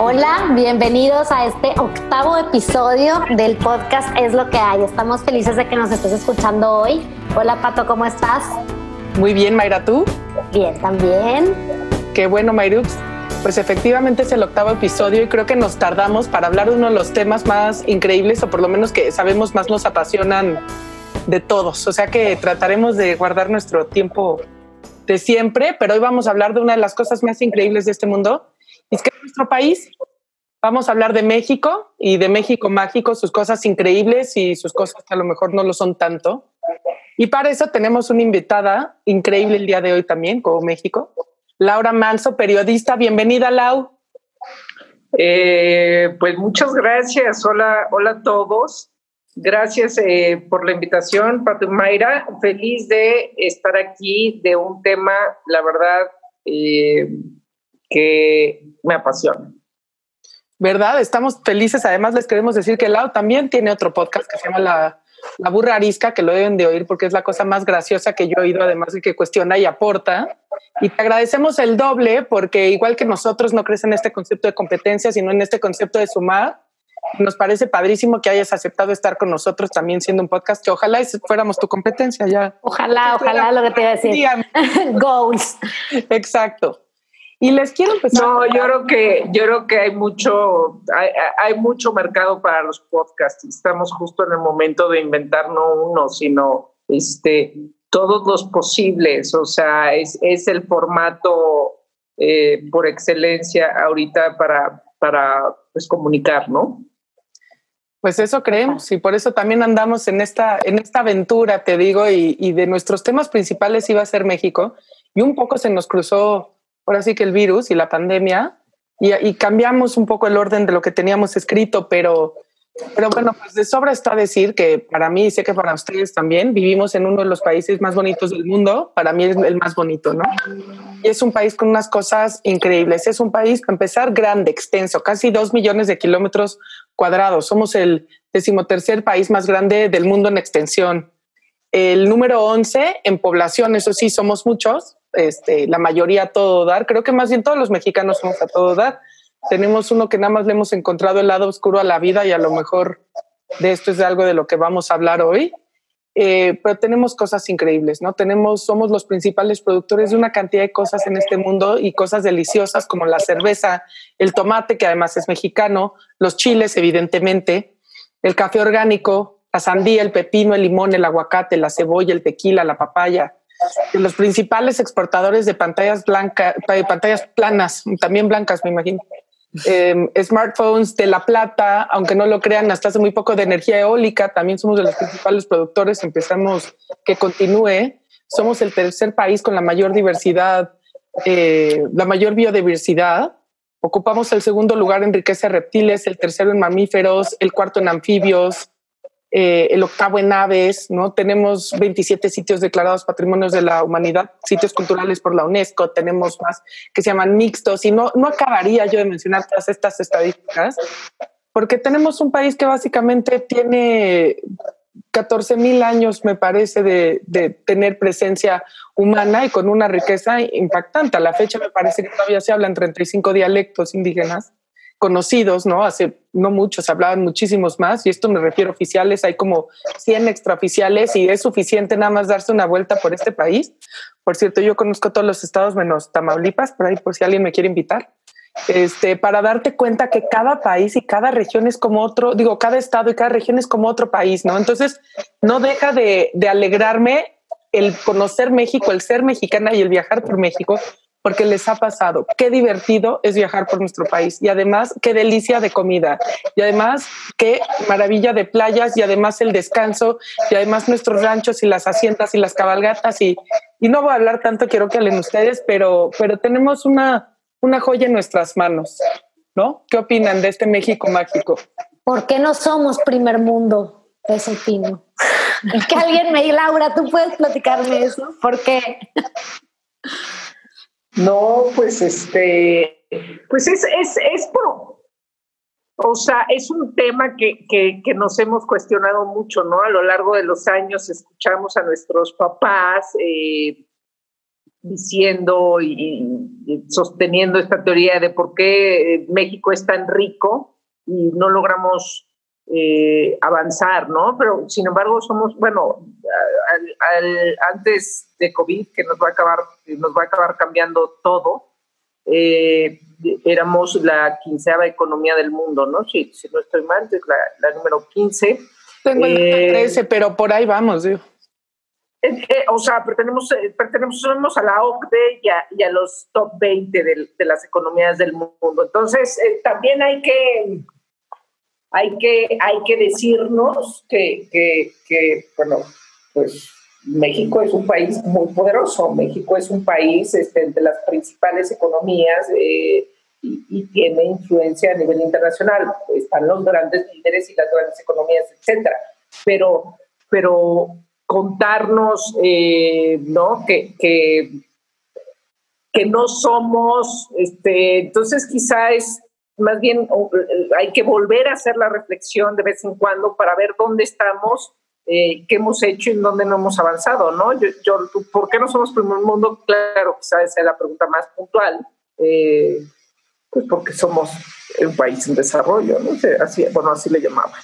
Hola, bienvenidos a este octavo episodio del podcast Es lo que hay. Estamos felices de que nos estés escuchando hoy. Hola Pato, ¿cómo estás? Muy bien, Mayra, ¿tú? Bien, también. Qué bueno, Mayrux. Pues efectivamente es el octavo episodio y creo que nos tardamos para hablar de uno de los temas más increíbles o por lo menos que sabemos más nos apasionan de todos. O sea que trataremos de guardar nuestro tiempo de siempre, pero hoy vamos a hablar de una de las cosas más increíbles de este mundo. Es que nuestro país vamos a hablar de México y de México mágico, sus cosas increíbles y sus cosas que a lo mejor no lo son tanto. Y para eso tenemos una invitada increíble el día de hoy también, como México, Laura Manso, periodista. Bienvenida, Lau. Eh, pues muchas gracias. Hola, hola a todos. Gracias eh, por la invitación, Mayra. Feliz de estar aquí de un tema, la verdad, eh, que me apasiona. ¿Verdad? Estamos felices. Además, les queremos decir que Lau también tiene otro podcast que se llama La, la Burra Arisca, que lo deben de oír porque es la cosa más graciosa que yo he oído, además de que cuestiona y aporta. Y te agradecemos el doble porque igual que nosotros no crees en este concepto de competencia, sino en este concepto de sumar. Nos parece padrísimo que hayas aceptado estar con nosotros también siendo un podcast que ojalá fuéramos tu competencia ya. Ojalá, ojalá lo que te iba a decir. Goals. Exacto. Y les quiero empezar. No, yo creo que yo creo que hay mucho hay, hay, mucho mercado para los podcasts. Estamos justo en el momento de inventar no uno, sino este todos los posibles. O sea, es, es el formato eh, por excelencia ahorita para para pues, comunicar, ¿no? Pues eso creemos y por eso también andamos en esta, en esta aventura, te digo, y, y de nuestros temas principales iba a ser México y un poco se nos cruzó ahora sí que el virus y la pandemia, y, cambiamos un poco el orden de lo que teníamos escrito, pero, pero bueno, pues de sobra está decir que para mí, y sé que para ustedes también, vivimos en uno de los países más bonitos del mundo, para mí es el más bonito, ¿no? Y es un país con unas cosas increíbles, es un país, para empezar, grande, extenso, casi dos millones de kilómetros cuadrados, somos el decimotercer país más grande del mundo en extensión. El número 11 en población, eso sí, somos muchos, este, la mayoría a todo dar. Creo que más bien todos los mexicanos somos a todo dar. Tenemos uno que nada más le hemos encontrado el lado oscuro a la vida y a lo mejor de esto es algo de lo que vamos a hablar hoy. Eh, pero tenemos cosas increíbles, ¿no? Tenemos, somos los principales productores de una cantidad de cosas en este mundo y cosas deliciosas como la cerveza, el tomate, que además es mexicano, los chiles, evidentemente, el café orgánico, la sandía, el pepino, el limón, el aguacate, la cebolla, el tequila, la papaya, los principales exportadores de pantallas blancas, pantallas planas, también blancas, me imagino. Em, smartphones de La Plata, aunque no lo crean, hasta hace muy poco de energía eólica, también somos de los principales productores, empezamos que continúe. Somos el tercer país con la mayor diversidad, eh, la mayor biodiversidad. Ocupamos el segundo lugar en riqueza de reptiles, el tercero en mamíferos, el cuarto en anfibios, eh, el octavo en aves, ¿no? Tenemos 27 sitios declarados patrimonios de la humanidad, sitios culturales por la UNESCO, tenemos más que se llaman mixtos y no, no acabaría yo de mencionar todas estas estadísticas, porque tenemos un país que básicamente tiene 14 mil años, me parece, de, de, tener presencia humana y con una riqueza impactante. A la fecha me parece que todavía se hablan 35 dialectos indígenas conocidos, ¿no? Hace no muchos, hablaban muchísimos más, y esto me refiero a oficiales, hay como 100 extraoficiales y es suficiente nada más darse una vuelta por este país. Por cierto, yo conozco todos los estados menos Tamaulipas, por ahí por si alguien me quiere invitar. Este, para darte cuenta que cada país y cada región es como otro, digo, cada estado y cada región es como otro país, ¿no? Entonces, no deja de, de alegrarme el conocer México, el ser mexicana y el viajar por México, porque les ha pasado. Qué divertido es viajar por nuestro país y además qué delicia de comida y además qué maravilla de playas y además el descanso y además nuestros ranchos y las haciendas y las cabalgatas y, y no voy a hablar tanto, quiero que hablen ustedes, pero, pero tenemos una, una joya en nuestras manos, ¿no? ¿Qué opinan de este México mágico? ¿Por qué no somos primer mundo? Eso opino. Que alguien me diga, Laura, tú puedes platicarme eso. ¿Por qué? No, pues este, pues es, es, es por, o sea, es un tema que, que, nos hemos cuestionado mucho, ¿no? A lo largo de los años escuchamos a nuestros papás, eh, diciendo y, sosteniendo esta teoría de por qué eh, México es tan rico y no logramos eh, avanzar, ¿no? Pero sin embargo somos, bueno, antes de COVID, que nos va a acabar, nos va a acabar cambiando todo, eh, éramos la quinceava economía del mundo, ¿no? Si, si no estoy mal, es la, número 15. Tengo el 13, pero por ahí vamos, digo. Eh, o sea, pertenecemos, eh, pertenecemos a la OCDE y a, los top 20 de, las economías del mundo. Entonces, eh, también hay que, hay, que, hay que decirnos que, que, bueno, pues México es un país muy poderoso. México es un país este, de las principales economías y, y, tiene influencia a nivel internacional. Están los grandes líderes y las grandes economías, etcétera. Pero, pero contarnos, eh, ¿no? Que, que, no somos, este, entonces quizá es más bien hay que volver a hacer la reflexión de vez en cuando para ver dónde estamos, eh, qué hemos hecho y en dónde no hemos avanzado, ¿no? Yo, yo, ¿Por qué no somos primer mundo? Claro, quizá esa es la pregunta más puntual. Eh, pues porque somos un país en desarrollo, ¿no? Así, bueno, así le llamaba.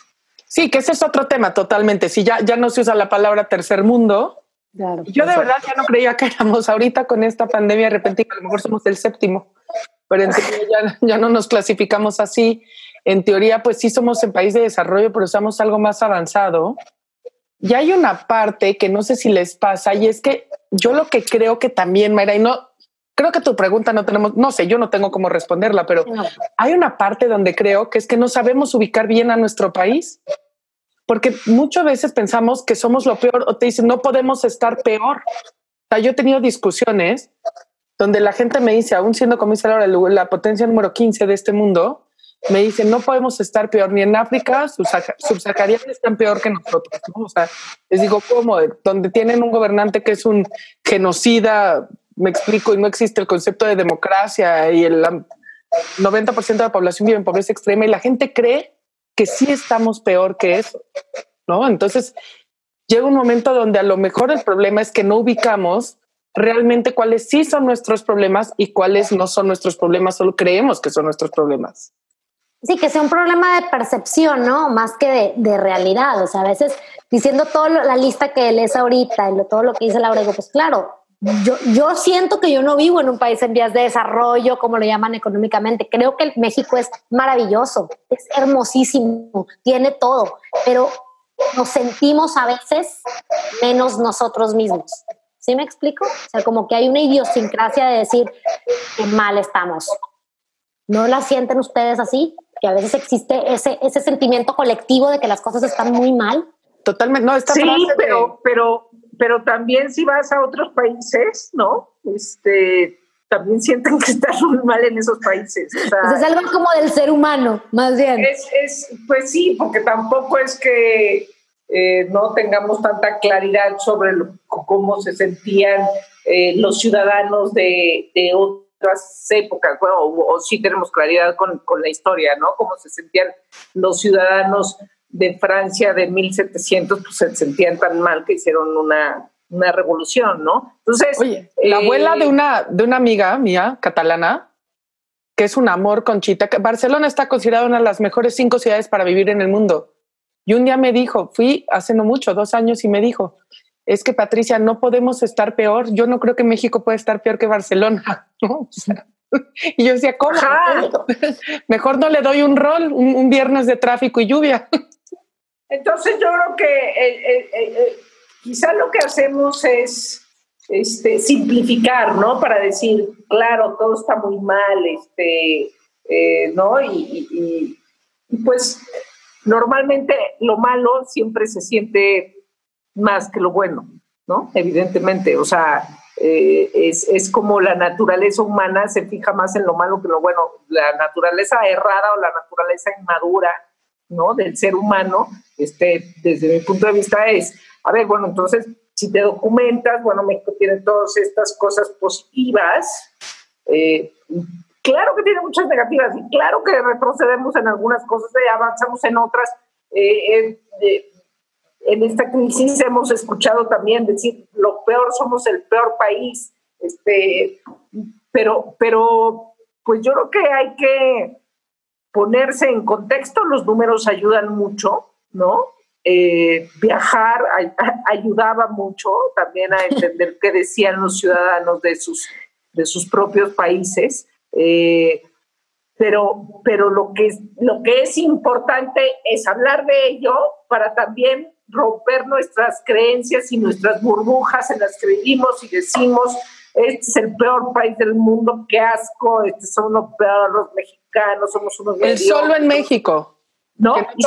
Sí, que ese es otro tema totalmente. Si ya, ya no se usa la palabra tercer mundo, yo de verdad ya no creía que éramos ahorita con esta pandemia repentina, a lo mejor somos el séptimo, pero en teoría ya, ya, no nos clasificamos así. En teoría, pues sí somos en país de desarrollo, pero somos algo más avanzado. Y hay una parte que no sé si les pasa, y es que yo lo que creo que también, Mayra, y no, creo que tu pregunta no tenemos, no sé, yo no tengo cómo responderla, pero hay una parte donde creo que es que no sabemos ubicar bien a nuestro país porque muchas veces pensamos que somos lo peor o te dicen no podemos estar peor. O sea, yo he tenido discusiones donde la gente me dice, aún siendo comisaria la potencia número 15 de este mundo, me dice no podemos estar peor ni en África, subsaharianos están peor que nosotros. O sea, les digo, ¿cómo? Donde tienen un gobernante que es un genocida, me explico, y no existe el concepto de democracia y el 90% de la población vive en pobreza extrema y la gente cree que sí estamos peor que eso, ¿no? Entonces, llega un momento donde a lo mejor el problema es que no ubicamos realmente cuáles sí son nuestros problemas y cuáles no son nuestros problemas, solo creemos que son nuestros problemas. Sí, que sea un problema de percepción, ¿no? Más que de, realidad. O sea, a veces diciendo toda la lista que él es ahorita y todo lo que dice Laura, digo, pues claro, yo, yo siento que yo no vivo en un país en vías de desarrollo, como lo llaman económicamente. Creo que México es maravilloso, es hermosísimo, tiene todo, pero nos sentimos a veces menos nosotros mismos. ¿Sí me explico? O sea, como que hay una idiosincrasia de decir que mal estamos. ¿No la sienten ustedes así? Que a veces existe ese, ese sentimiento colectivo de que las cosas están muy mal. Totalmente, no, esta sí, pero, pero pero también si vas a otros países, ¿no? Este, también sienten que están muy mal en esos países. Pues es algo como del ser humano, más bien. Es, pues sí, porque tampoco es que eh, no tengamos tanta claridad sobre cómo se sentían eh, los ciudadanos de, otras épocas, bueno, o, sí tenemos claridad con, con, la historia, ¿no? Cómo se sentían los ciudadanos de Francia de 1700 pues se sentían tan mal que hicieron una, una revolución, ¿no? Entonces... Oye, la abuela de eh, una, de una amiga mía, catalana, que es un amor, Conchita, que Barcelona está considerada una de las mejores cinco ciudades para vivir en el mundo. Y un día me dijo, fui hace no mucho, dos años, y me dijo, es que Patricia, no podemos estar peor. Yo no creo que México pueda estar peor que Barcelona. y yo decía, ¿cómo? Mejor no le doy un rol, un viernes de tráfico y lluvia. Entonces yo creo que eh, eh, eh, quizá lo que hacemos es este, simplificar, ¿no? Para decir, claro, todo está muy mal, este, ¿no? Y, pues normalmente lo malo siempre se siente más que lo bueno, ¿no? Evidentemente, o sea, es, es, como la naturaleza humana se fija más en lo malo que lo bueno. La naturaleza errada o la naturaleza inmadura ¿no? Del ser humano, este, desde mi punto de vista es, a ver, bueno, entonces, si te documentas, bueno, México tiene todas estas cosas positivas, eh, claro que tiene muchas negativas y claro que retrocedemos en algunas cosas y avanzamos en otras. Eh, en esta crisis hemos escuchado también decir, lo peor, somos el peor país Este, pero, pero, pues yo creo que hay que ponerse en contexto, los números ayudan mucho, ¿no? Eh, viajar ayudaba mucho también a entender qué decían los ciudadanos de sus, de sus propios países. Eh, pero, pero lo, que, lo que es importante es hablar de ello para también romper nuestras creencias y nuestras burbujas en las que vivimos y decimos, este es el peor país del mundo, qué asco, este son los peores los mexicanos, somos unos... El solo en México. ¿No? Y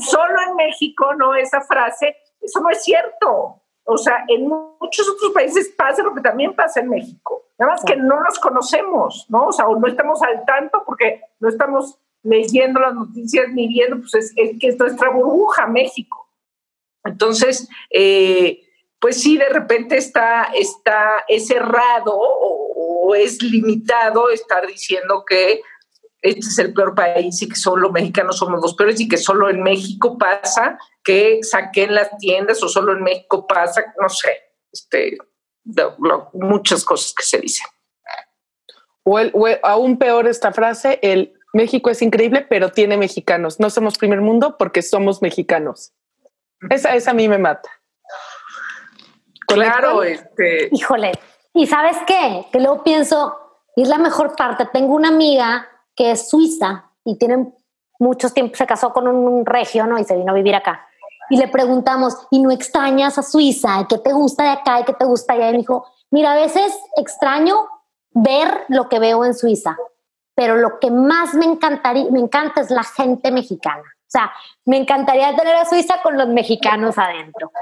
solo en México, ¿no? Esa frase, eso no es cierto. O sea, en muchos otros países pasa lo que también pasa en México. Nada más que no los conocemos, ¿no? O sea, o no estamos al tanto porque no estamos leyendo las noticias ni viendo, pues es, que es nuestra burbuja, México. Entonces, eh, pues sí, de repente está, está es errado o, es limitado estar diciendo que este es el peor país y que solo mexicanos somos los peores y que solo en México pasa que saquen las tiendas o solo en México pasa, no sé, este, muchas cosas que se dicen. O, aún peor esta frase, el México es increíble, pero tiene mexicanos. No somos primer mundo porque somos mexicanos. Esa, esa a mí me mata. Claro, este. Híjole. ¿Y sabes qué? Que luego pienso, y es la mejor parte. Tengo una amiga que es suiza y tiene muchos tiempos, se casó con un regio, ¿no? Y se vino a vivir acá. Y le preguntamos, ¿y no extrañas a Suiza? ¿Qué te gusta de acá qué te gusta allá? Y me dijo, mira, a veces extraño ver lo que veo en Suiza, pero lo que más me encantaría, me encanta es la gente mexicana. O sea, me encantaría tener a Suiza con los mexicanos adentro.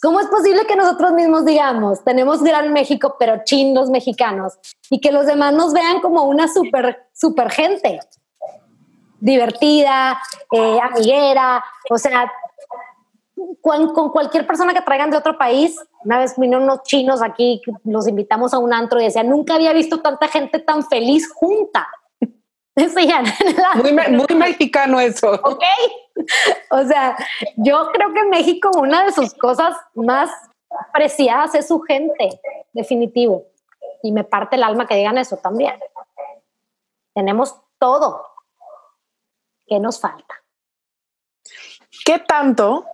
¿Cómo es posible que nosotros mismos digamos, tenemos Gran México, pero chin los mexicanos, y que los demás nos vean como una super, super gente? Divertida, eh, amiguera, o sea, con, con, cualquier persona que traigan de otro país. Una vez vinieron unos chinos aquí, los invitamos a un antro y decían, nunca había visto tanta gente tan feliz junta. muy, muy mexicano eso. Ok. O sea, yo creo que México, una de sus cosas más preciadas es su gente, definitivo. Y me parte el alma que digan eso también. Tenemos todo. ¿Qué nos falta? ¿Qué tanto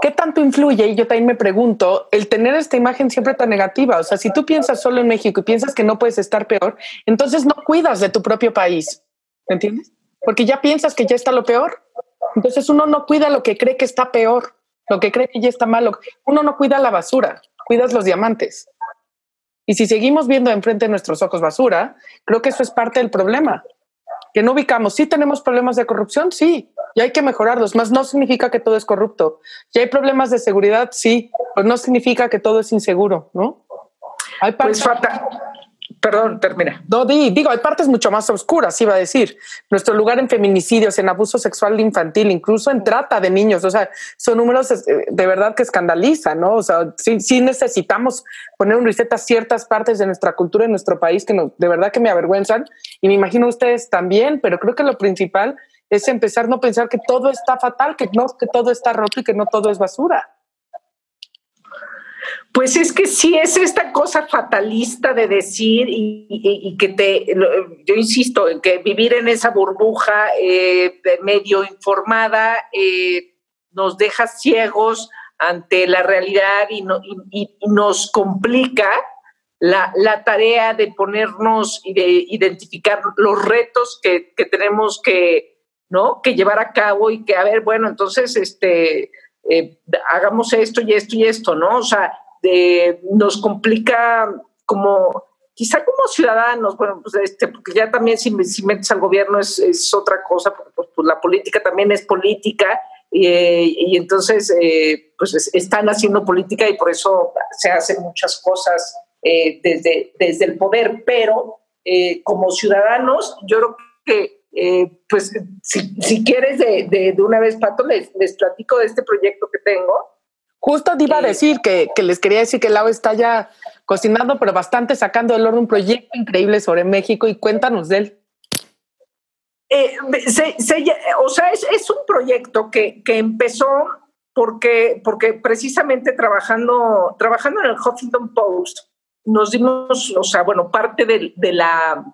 ¿Qué tanto influye? Y yo también me pregunto, el tener esta imagen siempre tan negativa. O sea, si tú piensas solo en México y piensas que no puedes estar peor, entonces no cuidas de tu propio país. ¿Me entiendes? Porque ya piensas que ya está lo peor. Entonces uno no cuida lo que cree que está peor, lo que cree que ya está malo. Uno no cuida la basura, cuidas los diamantes. Y si seguimos viendo enfrente de nuestros ojos basura, creo que eso es parte del problema. Que no ubicamos. Sí tenemos problemas de corrupción, sí, y hay que mejorarlos. Más no significa que todo es corrupto. Y hay problemas de seguridad, sí, pues no significa que todo es inseguro, ¿no? Hay pues Perdón, termina. No, digo, hay partes mucho más oscuras, iba a decir. Nuestro lugar en feminicidios, en abuso sexual infantil, incluso en trata de niños. O sea, son números eh, de verdad que escandalizan, ¿no? O sea, sí, necesitamos poner un reset a ciertas partes de nuestra cultura en nuestro país que de verdad que me avergüenzan. Y me imagino ustedes también, pero creo que lo principal es empezar a no pensar que todo está fatal, que no, que todo está roto y que no todo es basura. Pues es que sí es esta cosa fatalista de decir y, que te, yo insisto, en que vivir en esa burbuja eh, medio informada eh, nos deja ciegos ante la realidad y, nos complica la, tarea de ponernos y de identificar los retos que, tenemos que, ¿no? que llevar a cabo y que, a ver, bueno, entonces, este, eh, hagamos esto y esto y esto, ¿no? O sea, nos complica como, quizá como ciudadanos, bueno, pues este, porque ya también si, si metes al gobierno es, otra cosa, porque pues, pues, la política también es política. y entonces, eh, pues están haciendo política y por eso se hacen muchas cosas eh, desde, desde el poder, pero como ciudadanos, yo creo que pues si, si quieres de, de, de, una vez, Pato, les, les platico de este proyecto que tengo, Justo te iba a decir que, les quería decir que Lau está ya cocinando, pero bastante sacando del horno un proyecto increíble sobre México y cuéntanos de él. Eh, o sea, es, un proyecto que, empezó porque, porque precisamente trabajando, trabajando en el Huffington Post, nos dimos, o sea, bueno, parte de, de la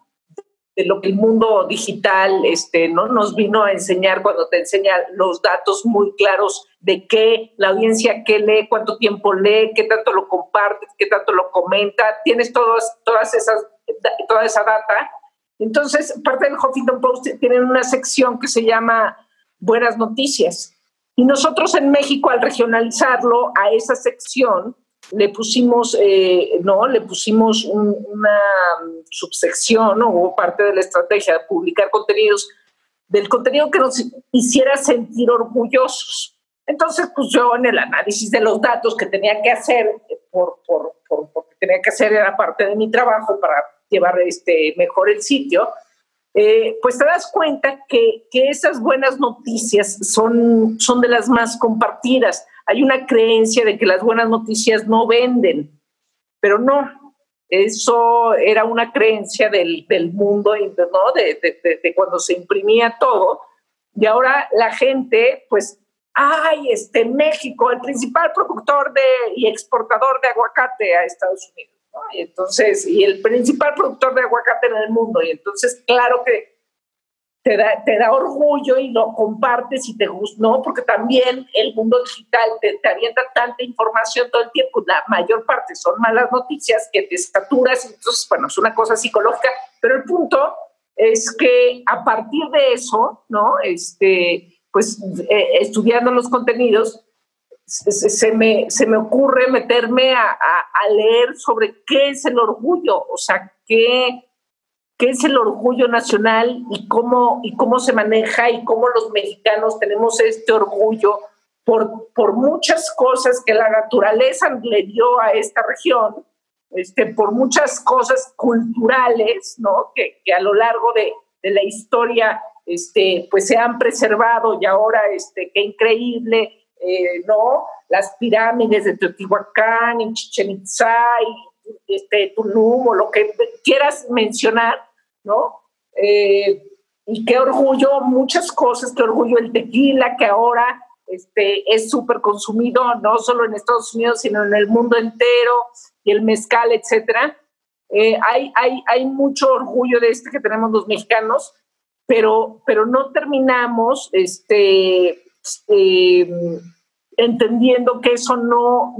de lo que el mundo digital este, ¿no? nos vino a enseñar cuando te enseña los datos muy claros de qué la audiencia qué lee, cuánto tiempo lee, qué tanto lo comparte, qué tanto lo comenta, tienes todas, todas esas, toda esa data. Entonces, parte del Huffington Post tiene una sección que se llama Buenas Noticias. Y nosotros en México, al regionalizarlo a esa sección, le pusimos, eh, no, le pusimos una subsección o parte de la estrategia publicar contenidos, del contenido que nos hiciera sentir orgullosos. Entonces, pues yo en el análisis de los datos que tenía que hacer, por, por, por, porque tenía que hacer era parte de mi trabajo para llevar este, mejor el sitio, eh, pues te das cuenta que, que, esas buenas noticias son, son de las más compartidas hay una creencia de que las buenas noticias no venden, pero no, eso era una creencia del, del mundo, ¿no? De, de, de, cuando se imprimía todo. Y ahora la gente, pues, ay, este México, el principal productor de, y exportador de aguacate a Estados Unidos. ¿no? Entonces, y el principal productor de aguacate en el mundo. Y entonces, claro que te da, te da orgullo y lo compartes y te gusta, ¿no? Porque también el mundo digital te, te, avienta tanta información todo el tiempo, la mayor parte son malas noticias que te saturas, entonces, bueno, es una cosa psicológica, pero el punto es que a partir de eso, ¿no? Este, pues eh, estudiando los contenidos, se, se, me, se me ocurre meterme a, a, a leer sobre qué es el orgullo, o sea, qué qué es el orgullo nacional y cómo, y cómo se maneja y cómo los mexicanos tenemos este orgullo por, por muchas cosas que la naturaleza le dio a esta región, este, por muchas cosas culturales, ¿no? Que, que a lo largo de, de, la historia, este, pues se han preservado y ahora, este, qué increíble, eh, ¿no? Las pirámides de Teotihuacán, en Chichen Itza, y este, Tulum, o lo que quieras mencionar, ¿no? Eh, y qué orgullo, muchas cosas, qué orgullo el tequila, que ahora este, es súper consumido, no solo en Estados Unidos, sino en el mundo entero, y el mezcal, etcétera. Eh, hay, hay, hay mucho orgullo de este que tenemos los mexicanos, pero, pero no terminamos este, eh, entendiendo que eso no,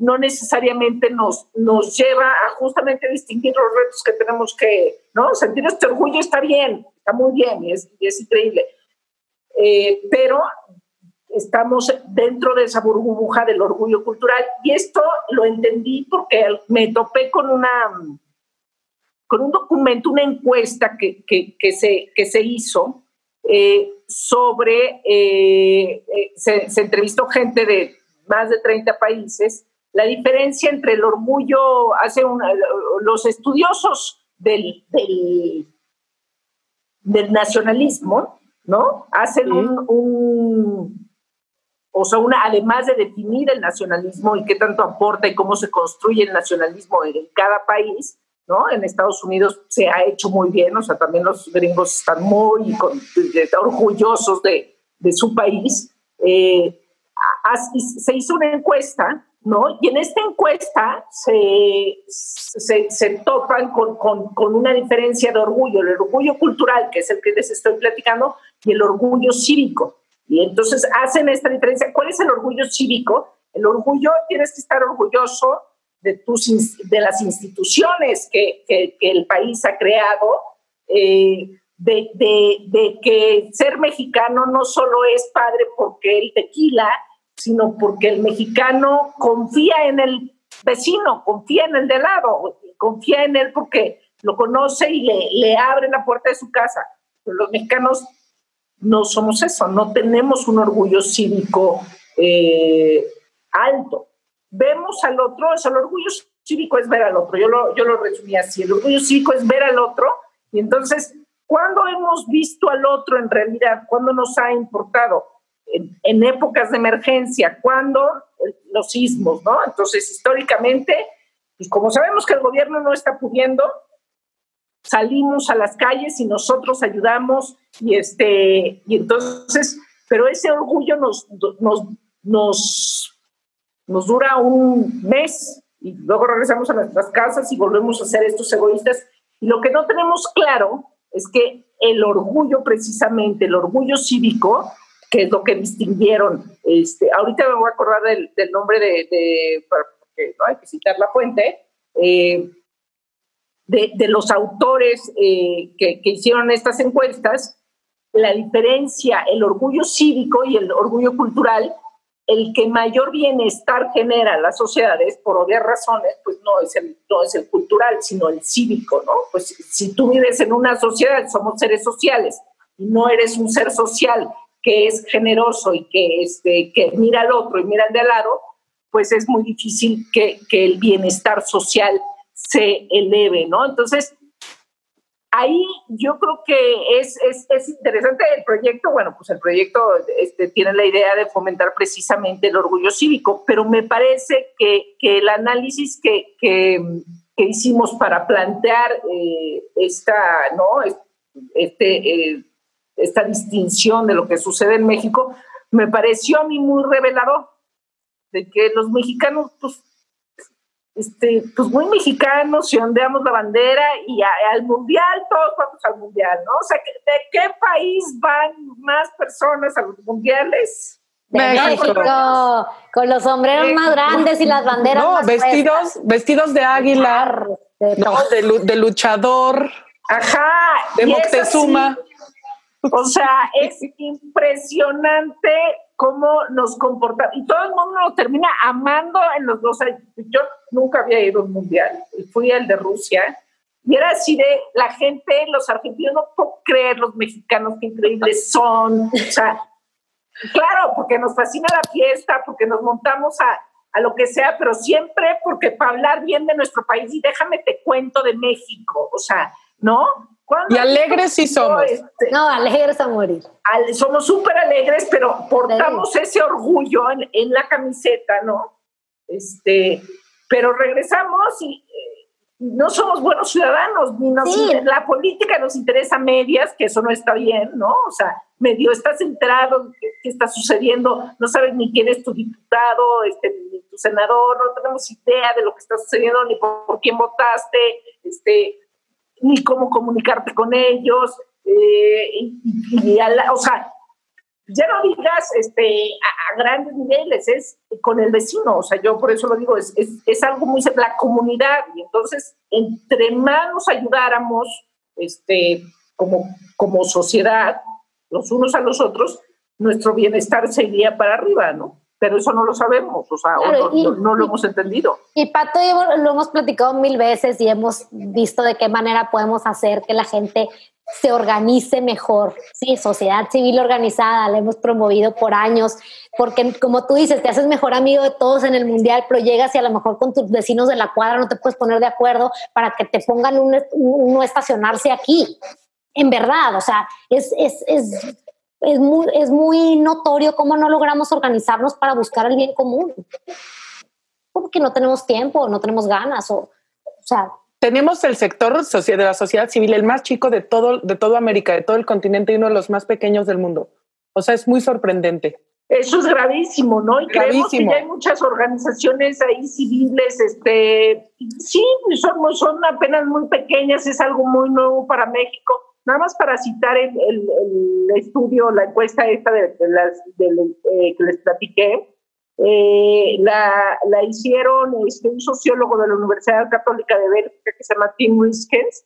no necesariamente nos, nos lleva a justamente distinguir los retos que tenemos que, ¿no? Sentir este orgullo está bien, está muy bien y es, es increíble. Eh, pero estamos dentro de esa burbuja del orgullo cultural y esto lo entendí porque me topé con una con un documento, una encuesta que, que, que se, que se hizo eh, sobre, eh, eh se, se entrevistó gente de más de 30 países la diferencia entre el orgullo, hace una, los estudiosos del, del, del, nacionalismo, ¿no? Hacen un, un, o sea, una, además de definir el nacionalismo y qué tanto aporta y cómo se construye el nacionalismo en cada país, ¿no? En Estados Unidos se ha hecho muy bien, o sea, también los gringos están muy con, de, orgullosos de, de, su país. Eh, se hizo una encuesta ¿no? Y en esta encuesta se, se, topan con, con, con, una diferencia de orgullo, el orgullo cultural, que es el que les estoy platicando, y el orgullo cívico. Y entonces hacen esta diferencia. ¿Cuál es el orgullo cívico? El orgullo, tienes que estar orgulloso de, tus, de las instituciones que, que, que el país ha creado, eh, de, de, de que ser mexicano no solo es padre porque el tequila, sino porque el mexicano confía en el vecino, confía en el de lado, confía en él porque lo conoce y le, le abre la puerta de su casa. Los mexicanos no somos eso, no tenemos un orgullo cívico eh, alto. Vemos al otro, el orgullo cívico es ver al otro, yo lo, yo lo resumí así, el orgullo cívico es ver al otro y entonces, ¿cuándo hemos visto al otro en realidad? ¿Cuándo nos ha importado? En, épocas de emergencia, cuando los sismos, ¿no? Entonces, históricamente, y como sabemos que el gobierno no está pudiendo, salimos a las calles y nosotros ayudamos y este y entonces, pero ese orgullo nos, nos, nos, nos dura un mes y luego regresamos a nuestras casas y volvemos a ser estos egoístas. Y lo que no tenemos claro es que el orgullo, precisamente, el orgullo cívico, que es lo que distinguieron, este, ahorita me voy a acordar del, nombre de, porque no hay que citar la fuente, eh, de, los autores eh, que, que hicieron estas encuestas, la diferencia, el orgullo cívico y el orgullo cultural el que mayor bienestar genera en las sociedades, por obvias razones, pues no es, el, no es el cultural, sino el cívico, ¿no? Pues si tú vives en una sociedad, somos seres sociales, no eres un ser social que es generoso y que, este, que mira al otro y mira al de al lado, pues es muy difícil que, que el bienestar social se eleve, ¿no? Entonces, ahí yo creo que es, es, interesante el proyecto. Bueno, pues el proyecto este, tiene la idea de fomentar precisamente el orgullo cívico, pero me parece que, que el análisis que, que, hicimos para plantear eh, esta, ¿no? este, eh, esta distinción de lo que sucede en México me pareció a mí muy revelador de que los mexicanos pues, este, pues muy mexicanos y ondeamos la bandera y al mundial, todos vamos al mundial, ¿no? O sea, ¿de qué país van más personas a los mundiales? De México, con los sombreros más grandes y las banderas no, vestidos, vestidos de águila, de, luchador, ajá, de Moctezuma. O sea, es impresionante cómo nos comportamos. Y todo el mundo nos termina amando en los dos años. Yo nunca había ido a un mundial, fui al de Rusia. Y era así de la gente, los argentinos, no puedo creer los mexicanos qué increíbles son. O sea, claro, porque nos fascina la fiesta, porque nos montamos a, a lo que sea, pero siempre porque para hablar bien de nuestro país, y déjame te cuento de México, o sea, ¿no? Y alegres sí somos. Este, no, alegres a morir. somos súper alegres, pero portamos ese orgullo en, la camiseta, ¿no? Este, pero regresamos y eh, no somos buenos ciudadanos, ni nos la política nos interesa medias, que eso no está bien, ¿no? O sea, medio estás enterado qué, está sucediendo, no sabes ni quién es tu diputado, este, ni tu senador, no tenemos idea de lo que está sucediendo, ni por, por quién votaste, este, ni cómo comunicarte con ellos, eh, y, o sea, ya no digas este, a, grandes niveles, es con el vecino, o sea, yo por eso lo digo, es, es, algo muy la comunidad, y entonces, entre más nos ayudáramos este, como, como sociedad, los unos a los otros, nuestro bienestar seguiría para arriba, ¿no? Pero eso no lo sabemos, o sea, no, lo hemos entendido. Y Pato y lo hemos platicado mil veces y hemos visto de qué manera podemos hacer que la gente se organice mejor, sí, sociedad civil organizada, la hemos promovido por años, porque como tú dices, te haces mejor amigo de todos en el mundial, pero llegas y a lo mejor con tus vecinos de la cuadra no te puedes poner de acuerdo para que te pongan un, no estacionarse aquí. En verdad, o sea, es, es, es es muy, es muy notorio cómo no logramos organizarnos para buscar el bien común. Porque no tenemos tiempo, no tenemos ganas, o, o sea. Tenemos el sector de la sociedad civil, el más chico de todo, de toda América, de todo el continente y uno de los más pequeños del mundo. O sea, es muy sorprendente. Eso es gravísimo, ¿no? Y creemos que ya hay muchas organizaciones ahí civiles, este, sí, son, son apenas muy pequeñas, es algo muy nuevo para México, Nada más para citar el, el, estudio, la encuesta esta de, las, eh, que les platiqué, eh, la, la, hicieron este, un sociólogo de la Universidad Católica de Bélgica que se llama Tim Riskens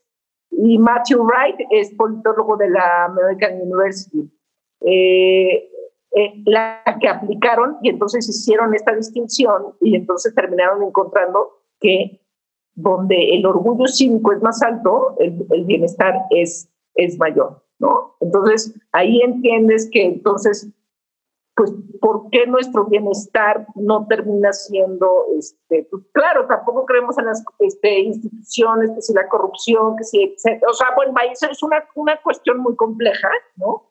y Matthew Wright es politólogo de la American University. Eh, la que aplicaron y entonces hicieron esta distinción y entonces terminaron encontrando que donde el orgullo cívico es más alto, el, el bienestar es es mayor, ¿no? Entonces, ahí entiendes que entonces, pues, ¿por qué nuestro bienestar no termina siendo, este, pues, claro, tampoco creemos en las este, instituciones, que si la corrupción, que si, o sea, bueno, eso es una, una cuestión muy compleja, ¿no?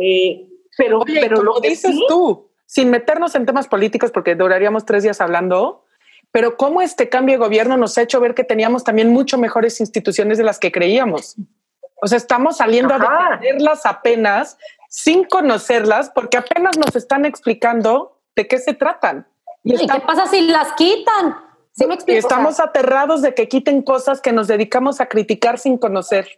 Eh, pero, pero lo dices tú, sin meternos en temas políticos, porque duraríamos tres días hablando, pero cómo este cambio de gobierno nos ha hecho ver que teníamos también mucho mejores instituciones de las que creíamos. O sea, estamos saliendo a defenderlas apenas sin conocerlas porque apenas nos están explicando de qué se tratan. Y, qué pasa si las quitan? y estamos aterrados de que quiten cosas que nos dedicamos a criticar sin conocer.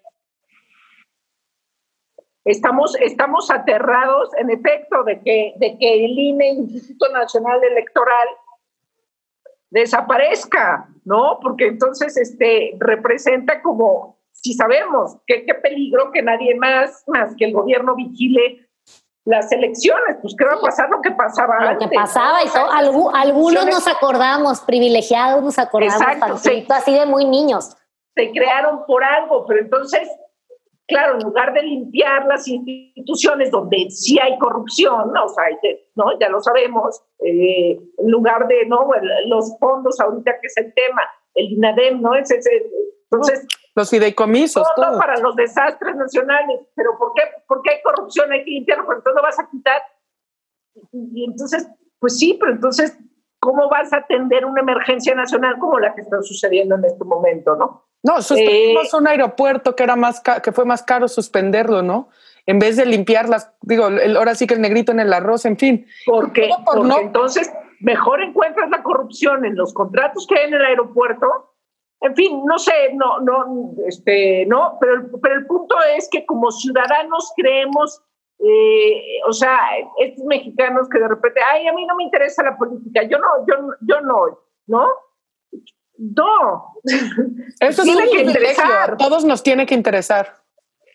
Estamos, estamos aterrados, en efecto, de que, de que el INE, Instituto Nacional Electoral, desaparezca, ¿no? Porque entonces este, representa como, si sabemos qué peligro que nadie más, más que el gobierno vigile las elecciones, pues qué va a pasar lo que pasaba lo antes. que pasaba y todo, algunos nos acordamos, privilegiados nos acordamos, así de muy niños. Se crearon por algo, pero entonces claro, en lugar de limpiar las instituciones donde sí hay corrupción, ¿no? O sea, ¿no? ya lo sabemos, eh, en lugar de ¿no? los fondos ahorita que es el tema, el INADEM, ¿no? Es ese, entonces, los fideicomisos. Todo, para los desastres nacionales. Pero ¿por qué, ¿por qué hay corrupción? Hay que limpiarlo, pero entonces lo vas a quitar. Y, y entonces, pues sí, pero entonces, ¿cómo vas a atender una emergencia nacional como la que está sucediendo en este momento, no? No, suspendimos eh, un aeropuerto que era más que fue más caro suspenderlo, ¿no? En vez de limpiarlas, digo, ahora sí que el negrito en el arroz, en fin. Porque, porque entonces mejor encuentras la corrupción en los contratos que hay en el aeropuerto. En fin, no sé, no, no, este, no, pero, pero el punto es que como ciudadanos creemos, eh, o sea, estos mexicanos que de repente, ay, a mí no me interesa la política, yo no, yo, yo no, ¿no? No. Eso tiene que interesar. todos nos tiene que interesar.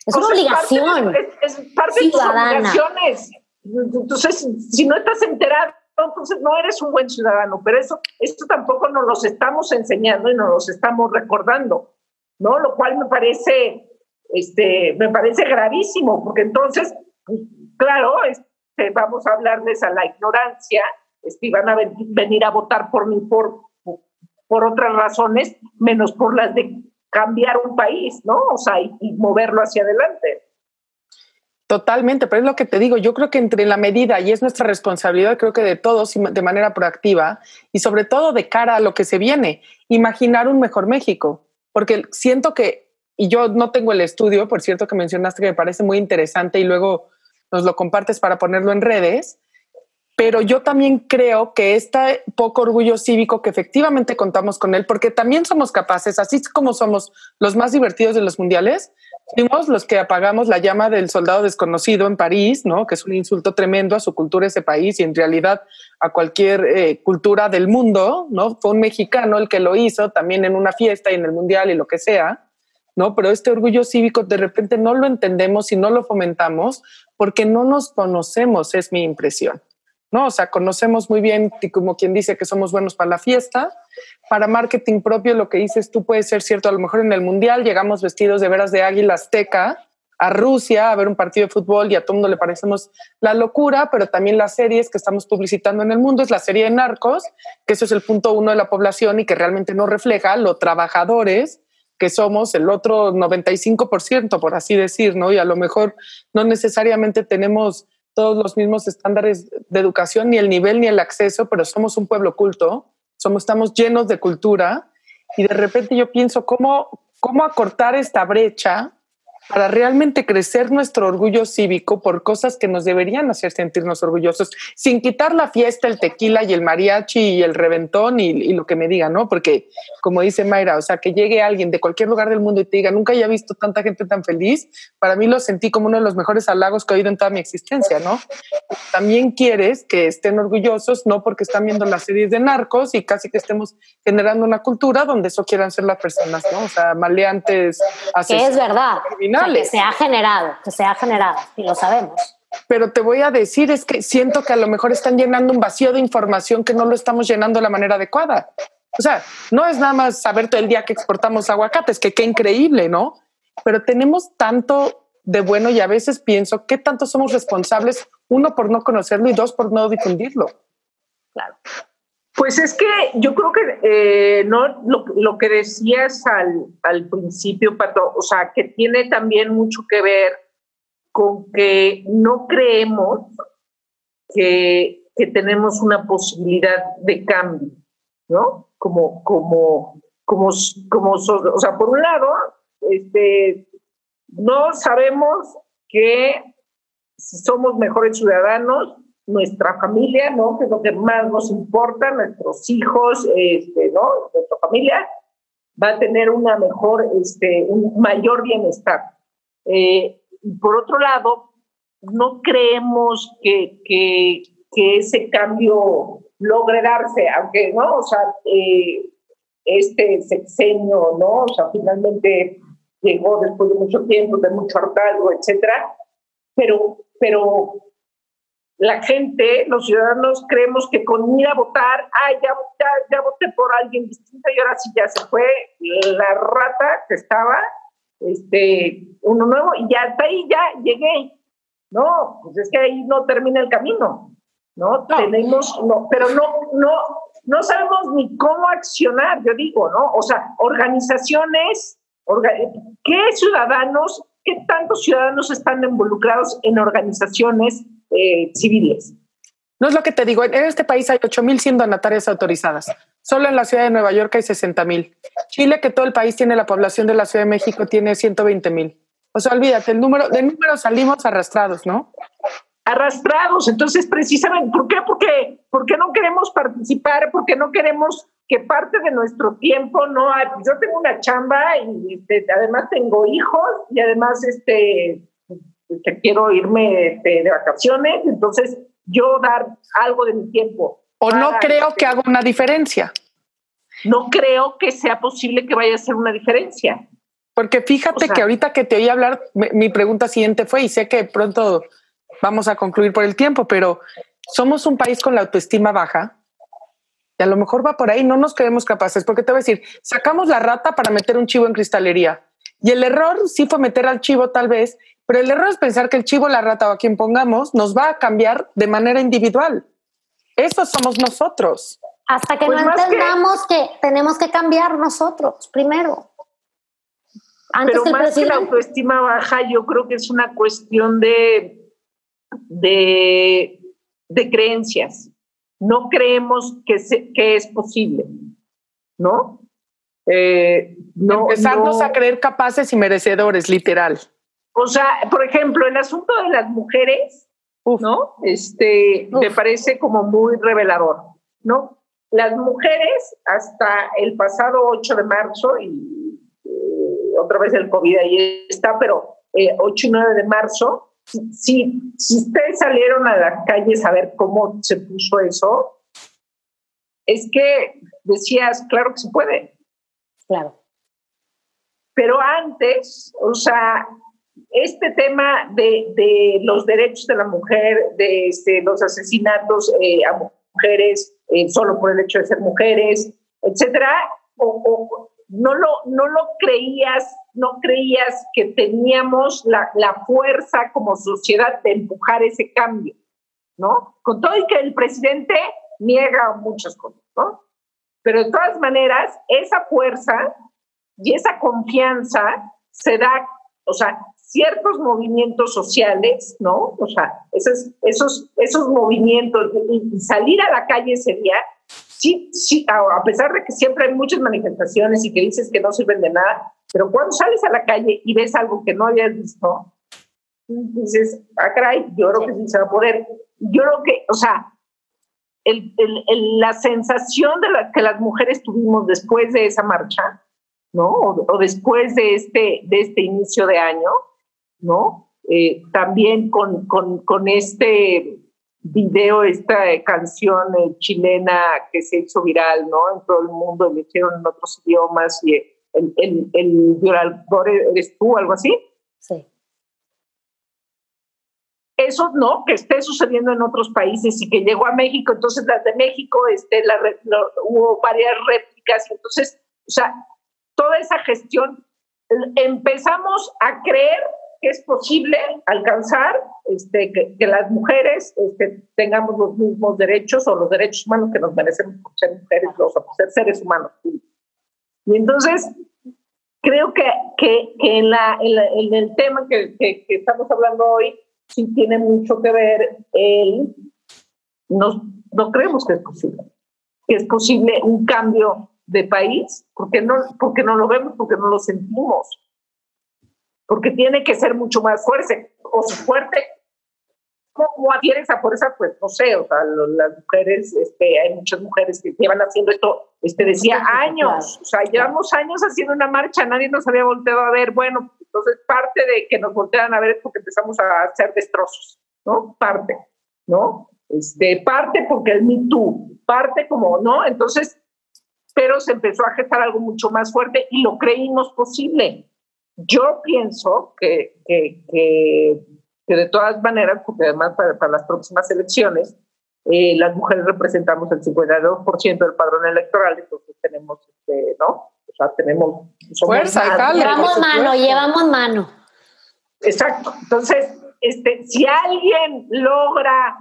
Es una obligación. Es parte, de, tus obligaciones. Entonces, si no estás enterado, entonces no eres un buen ciudadano. Pero eso, esto tampoco nos lo estamos enseñando y nos lo estamos recordando, ¿no? Lo cual me parece, este, me parece gravísimo, porque entonces, claro, este, vamos a hablarles a la ignorancia, este, van a venir a votar por mí por por otras razones, menos por las de cambiar un país, ¿no? O sea, y, moverlo hacia adelante. Totalmente, pero es lo que te digo, yo creo que entre la medida, y es nuestra responsabilidad, creo que de todos de manera proactiva, y sobre todo de cara a lo que se viene, imaginar un mejor México, porque siento que, y yo no tengo el estudio, por cierto que mencionaste que me parece muy interesante y luego nos lo compartes para ponerlo en redes, pero yo también creo que este poco orgullo cívico que efectivamente contamos con él, porque también somos capaces, así como somos los más divertidos de los mundiales, fuimos los que apagamos la llama del soldado desconocido en París, ¿no? que es un insulto tremendo a su cultura, ese país, y en realidad a cualquier eh, cultura del mundo, ¿no? Fue un mexicano el que lo hizo también en una fiesta y en el mundial y lo que sea, ¿no? Pero este orgullo cívico de repente no lo entendemos y no lo fomentamos porque no nos conocemos, es mi impresión. ¿No? O sea, conocemos muy bien, como quien dice que somos buenos para la fiesta. Para marketing propio, lo que dices tú puede ser cierto. A lo mejor en el Mundial llegamos vestidos de veras de águila azteca a Rusia a ver un partido de fútbol y a todo mundo le parecemos la locura, pero también las series que estamos publicitando en el mundo es la serie de narcos, que eso es el punto uno de la población y que realmente no refleja los trabajadores que somos el otro 95%, por así decir, ¿no? Y a lo mejor no necesariamente tenemos todos los mismos estándares de educación, ni el nivel ni el acceso, pero somos un pueblo culto, somos, estamos llenos de cultura y de repente yo pienso cómo, cómo acortar esta brecha para realmente crecer nuestro orgullo cívico por cosas que nos deberían hacer sentirnos orgullosos, sin quitar la fiesta, el tequila y el mariachi y el reventón y, lo que me diga, ¿no? Porque, como dice Mayra, o sea, que llegue alguien de cualquier lugar del mundo y te diga, nunca haya visto tanta gente tan feliz, para mí lo sentí como uno de los mejores halagos que he oído en toda mi existencia, ¿no? También quieres que estén orgullosos, no porque están viendo las series de narcos y casi que estemos generando una cultura donde eso quieran ser las personas, ¿no? O sea, maleantes, asesinos. Es verdad que se ha generado, que se ha generado, y lo sabemos. Pero te voy a decir, es que siento que a lo mejor están llenando un vacío de información que no lo estamos llenando de la manera adecuada. O sea, no es nada más saber todo el día que exportamos aguacates, que qué increíble, ¿no? Pero tenemos tanto de bueno y a veces pienso qué tanto somos responsables, uno por no conocerlo y dos por no difundirlo. Claro. Pues es que yo creo que eh, no lo, que decías al, al, principio, Pato, o sea, que tiene también mucho que ver con que no creemos que, que tenemos una posibilidad de cambio, ¿no? Como, como, como, como, o sea, por un lado, este, no sabemos que si somos mejores ciudadanos nuestra familia, ¿no? Que es lo que más nos importa, nuestros hijos, este, ¿no? Nuestra familia va a tener una mejor, este, un mayor bienestar. Eh, por otro lado, no creemos que, que, ese cambio logre darse, aunque, ¿no? O sea, eh, este sexenio, ¿no? O sea, finalmente llegó después de mucho tiempo, de mucho hartazgo, etcétera, pero, pero la gente, los ciudadanos, creemos que con ir a votar, ay, ya, ya, ya voté por alguien distinto y ahora sí ya se fue la rata que estaba, este, uno nuevo, y ya hasta ahí ya llegué. No, pues es que ahí no termina el camino, ¿no? Tenemos, no, pero no, no, no sabemos ni cómo accionar, yo digo, ¿no? O sea, organizaciones, ¿qué ciudadanos, qué tantos ciudadanos están involucrados en organizaciones eh, civiles? No es lo que te digo, en este país hay 8.100 donatarias autorizadas. Solo en la ciudad de Nueva York hay 60.000. Chile, que todo el país tiene la población de la Ciudad de México, tiene 120.000. O sea, olvídate, el número, de números salimos arrastrados, ¿no? arrastrados. Entonces, precisamente, ¿por qué? Porque, porque no queremos participar, porque no queremos que parte de nuestro tiempo no. Yo tengo una chamba y este, además tengo hijos y además este, este quiero irme este, de vacaciones, entonces yo dar algo de mi tiempo. O no creo que haga una diferencia. No creo que sea posible que vaya a ser una diferencia. Porque fíjate que ahorita que te oí hablar, mi pregunta siguiente fue, y sé que pronto vamos a concluir por el tiempo, pero somos un país con la autoestima baja y a lo mejor va por ahí, no nos creemos capaces, porque te voy a decir, sacamos la rata para meter un chivo en cristalería y el error sí fue meter al chivo tal vez, pero el error es pensar que el chivo, la rata o a quien pongamos nos va a cambiar de manera individual. Eso somos nosotros. Hasta que pues no entendamos que... tenemos que cambiar nosotros primero. Pero más que la autoestima baja, yo creo que es una cuestión de de, creencias. No creemos que, que es posible, ¿no? Eh, no Empezarnos a creer capaces y merecedores, literal. O sea, por ejemplo, el asunto de las mujeres, ¿no? Este, me parece como muy revelador, ¿no? Las mujeres hasta el pasado 8 de marzo, y eh, otra vez el COVID ahí está, pero 8 eh, y 9 de marzo, si, si ustedes salieron a las calles a ver cómo se puso eso, es que decías, claro que se puede. Claro. Pero antes, o sea, este tema de, de los derechos de la mujer, de este, los asesinatos eh, a mujeres eh, solo por el hecho de ser mujeres, etcétera, no lo, no lo creías, no creías que teníamos la, la, fuerza como sociedad de empujar ese cambio, ¿no? Con todo y que el presidente niega muchas cosas, ¿no? Pero de todas maneras, esa fuerza y esa confianza se da, o sea, ciertos movimientos sociales, ¿no? O sea, esos, esos, esos movimientos y salir a la calle ese día sí, sí, a pesar de que siempre hay muchas manifestaciones y que dices que no sirven de nada, pero cuando sales a la calle y ves algo que no habías visto, dices, ah, caray, yo creo que sí se va a poder. Yo creo que, o sea, el, el, la sensación de la que las mujeres tuvimos después de esa marcha, ¿no? O, después de este, de este inicio de año, ¿no? Eh, también con, con, con este video, esta canción eh, chilena que se hizo viral, ¿no? En todo el mundo, le hicieron en otros idiomas y el, el, el violador eres tú, algo así. Sí. Eso no, que esté sucediendo en otros países y que llegó a México, entonces las de México, este, la, hubo varias réplicas, entonces, o sea, toda esa gestión, empezamos a creer que es posible alcanzar este, que, las mujeres este, tengamos los mismos derechos o los derechos humanos que nos merecemos por ser mujeres, o por ser seres humanos. Y entonces, creo que, que, en, la, en, el tema que, que, estamos hablando hoy, sí tiene mucho que ver el... Nos, no creemos que es posible, que es posible un cambio de país, porque no, porque no lo vemos, porque no lo sentimos. Porque tiene que ser mucho más fuerte o fuerte cómo adhieres a fuerza, pues no sé, o sea, las mujeres, este, hay muchas mujeres que llevan haciendo esto, este, decía años, o sea, llevamos años haciendo una marcha, nadie nos había volteado a ver, bueno, entonces parte de que nos voltean a ver es porque empezamos a hacer destrozos, ¿no? Parte, ¿no? Este, parte porque el Me Too, parte como, ¿no? Entonces, pero se empezó a gestar algo mucho más fuerte y lo creímos posible. Yo pienso que, que, que, de todas maneras, porque además para, para las próximas elecciones, eh, las mujeres representamos el 52% del padrón electoral, entonces tenemos, este, ¿no? Sea, tenemos... Fuerza, llevamos mano, llevamos mano. Exacto. Entonces, este, si alguien logra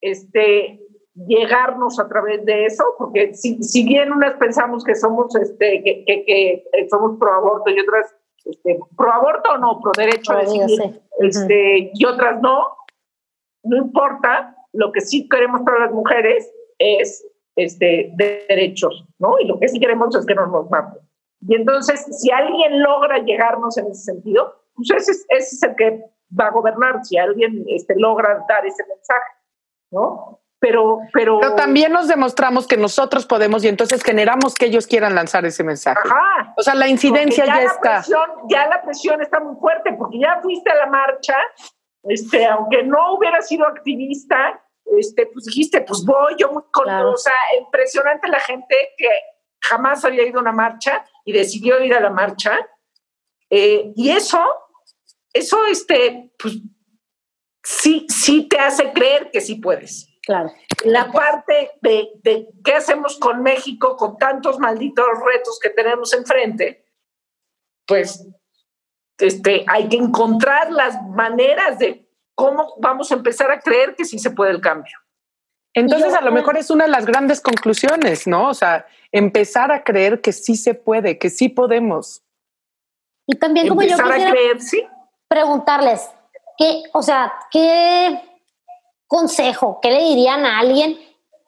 este, llegarnos a través de eso, porque si, si bien unas pensamos que somos, este, que, que, somos pro aborto y otras este, pro aborto o no, pro derecho a decidir, este, y otras no, no importa, lo que sí queremos para las mujeres es este, de derechos, ¿no? Y lo que sí queremos es que no nos maten. Y entonces, si alguien logra llegarnos en ese sentido, pues ese, ese es el que va a gobernar, si alguien este, logra dar ese mensaje, ¿no? pero, pero, también nos demostramos que nosotros podemos y entonces generamos que ellos quieran lanzar ese mensaje. Ajá, o sea, la incidencia ya, está. ya la presión está muy fuerte porque ya fuiste a la marcha, este, aunque no hubiera sido activista, este, pues dijiste, pues voy, yo muy contenta, o sea, impresionante la gente que jamás había ido a una marcha y decidió ir a la marcha. Eh, y eso, eso, este, pues sí, sí te hace creer que sí puedes. Claro. La parte de, de, qué hacemos con México con tantos malditos retos que tenemos enfrente, pues este, hay que encontrar las maneras de cómo vamos a empezar a creer que sí se puede el cambio. Entonces, a lo mejor es una de las grandes conclusiones, ¿no? O sea, empezar a creer que sí se puede, que sí podemos. Y también como yo quisiera a creer, ¿sí? preguntarles, ¿qué, o sea, qué consejo? ¿Qué le dirían a alguien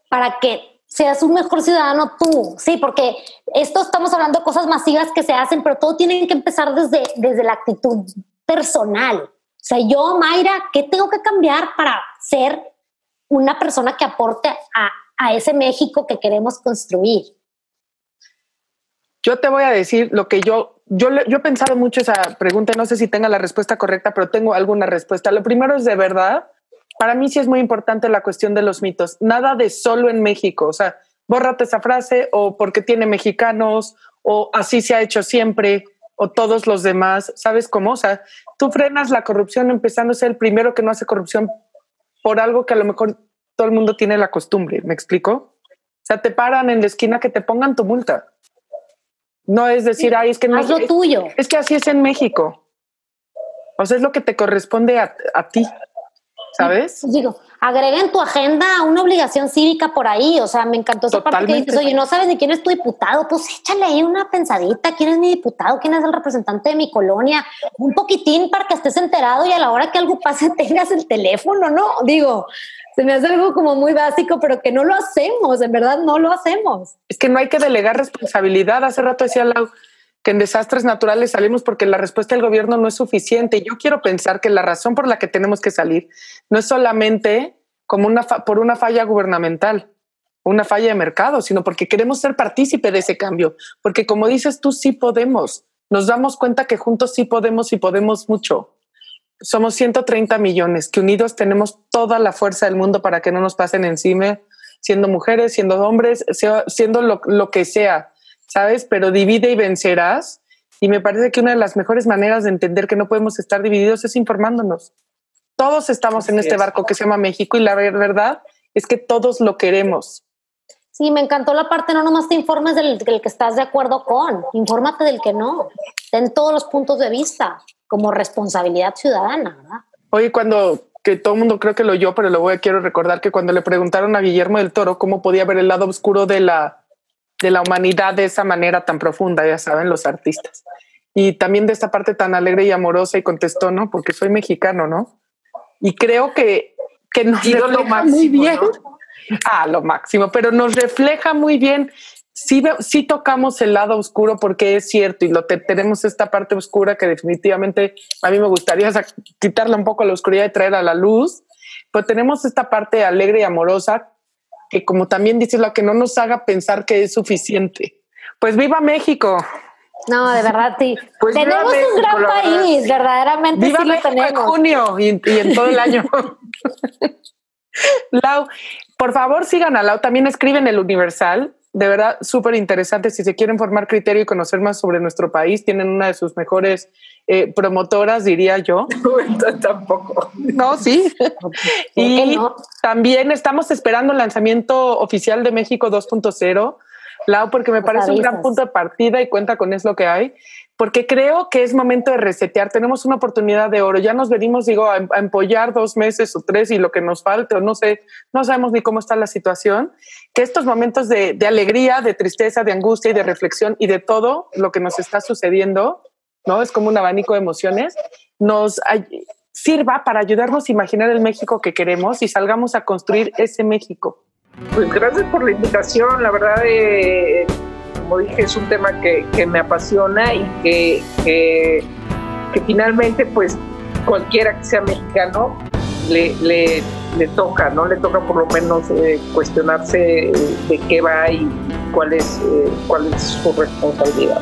para que seas un mejor ciudadano tú? Sí, porque esto estamos hablando de cosas masivas que se hacen, pero todo tiene que empezar desde, desde la actitud personal. O sea, yo, Mayra, ¿qué tengo que cambiar para ser una persona que aporte a, a ese México que queremos construir? Yo te voy a decir lo que yo, yo, yo he pensado mucho esa pregunta, no sé si tenga la respuesta correcta, pero tengo alguna respuesta. Lo primero es de verdad para mí sí es muy importante la cuestión de los mitos. Nada de solo en México. O sea, bórrate esa frase o porque tiene mexicanos o así se ha hecho siempre o todos los demás. ¿Sabes cómo? O sea, tú frenas la corrupción empezando a ser el primero que no hace corrupción por algo que a lo mejor todo el mundo tiene la costumbre. ¿Me explico? O sea, te paran en la esquina que te pongan tu multa. No es decir, ay, es que no es lo tuyo. Es que así es en México. O sea, es lo que te corresponde a, a ti. ¿Sabes? Digo, agrega en tu agenda una obligación cívica por ahí. O sea, me encantó esa parte que dices, oye, no sabes ni quién es tu diputado, pues échale ahí una pensadita, quién es mi diputado, quién es el representante de mi colonia, un poquitín para que estés enterado y a la hora que algo pase tengas el teléfono, ¿no? Digo, se me hace algo como muy básico, pero que no lo hacemos, en verdad no lo hacemos. Es que no hay que delegar responsabilidad. Hace rato decía Lau, que en desastres naturales salimos porque la respuesta del gobierno no es suficiente. Yo quiero pensar que la razón por la que tenemos que salir no es solamente como una por una falla gubernamental, una falla de mercado, sino porque queremos ser partícipe de ese cambio. Porque como dices tú, sí podemos. Nos damos cuenta que juntos sí podemos y podemos mucho. Somos 130 millones, que unidos tenemos toda la fuerza del mundo para que no nos pasen encima, siendo mujeres, siendo hombres, siendo lo, lo que sea ¿sabes? Pero divide y vencerás. Y me parece que una de las mejores maneras de entender que no podemos estar divididos es informándonos. Todos estamos en este barco que se llama México y la verdad es que todos lo queremos. Sí, me encantó la parte, no nomás te informes del, del, que estás de acuerdo con, infórmate del que no. Ten todos los puntos de vista como responsabilidad ciudadana, ¿verdad? Oye, cuando que todo el mundo creo que lo oyó, pero lo voy a quiero recordar que cuando le preguntaron a Guillermo del Toro cómo podía ver el lado oscuro de la de la humanidad de esa manera tan profunda, ya saben, los artistas. Y también de esta parte tan alegre y amorosa y contestó, ¿no? Porque soy mexicano, ¿no? Y creo que, que nos refleja lo máximo, muy bien. Ah, lo máximo, pero nos refleja muy bien. Sí, sí tocamos el lado oscuro porque es cierto y lo tenemos esta parte oscura que definitivamente a mí me gustaría quitarle un poco a la oscuridad y traer a la luz, pero tenemos esta parte alegre y amorosa que como también dices, lo que no nos haga pensar que es suficiente. Pues viva México. No, de verdad, sí. Pues tenemos un gran país, verdaderamente viva sí lo tenemos. en junio y, y en todo el año. Lau, por favor sigan a Lau, también escriben el Universal, de verdad súper interesante. Si se quieren formar criterio y conocer más sobre nuestro país, tienen una de sus mejores eh, promotoras, diría yo. Tampoco. No, sí. y también estamos esperando el lanzamiento oficial de México 2.0. Lau, porque me parece un gran punto de partida y cuenta con es lo que hay porque creo que es momento de resetear. Tenemos una oportunidad de oro. Ya nos venimos, digo, a, empollar dos meses o tres y lo que nos falte, o no sé, no sabemos ni cómo está la situación. Que estos momentos de, alegría, de tristeza, de angustia y de reflexión y de todo lo que nos está sucediendo, ¿no? Es como un abanico de emociones, nos sirva para ayudarnos a imaginar el México que queremos y salgamos a construir ese México. Pues gracias por la invitación. La verdad, eh, como dije, es un tema que, me apasiona y que, que, finalmente, pues cualquiera que sea mexicano le, le, le, toca, ¿no? Le toca por lo menos eh, cuestionarse de qué va y cuál es, eh, cuál es su responsabilidad.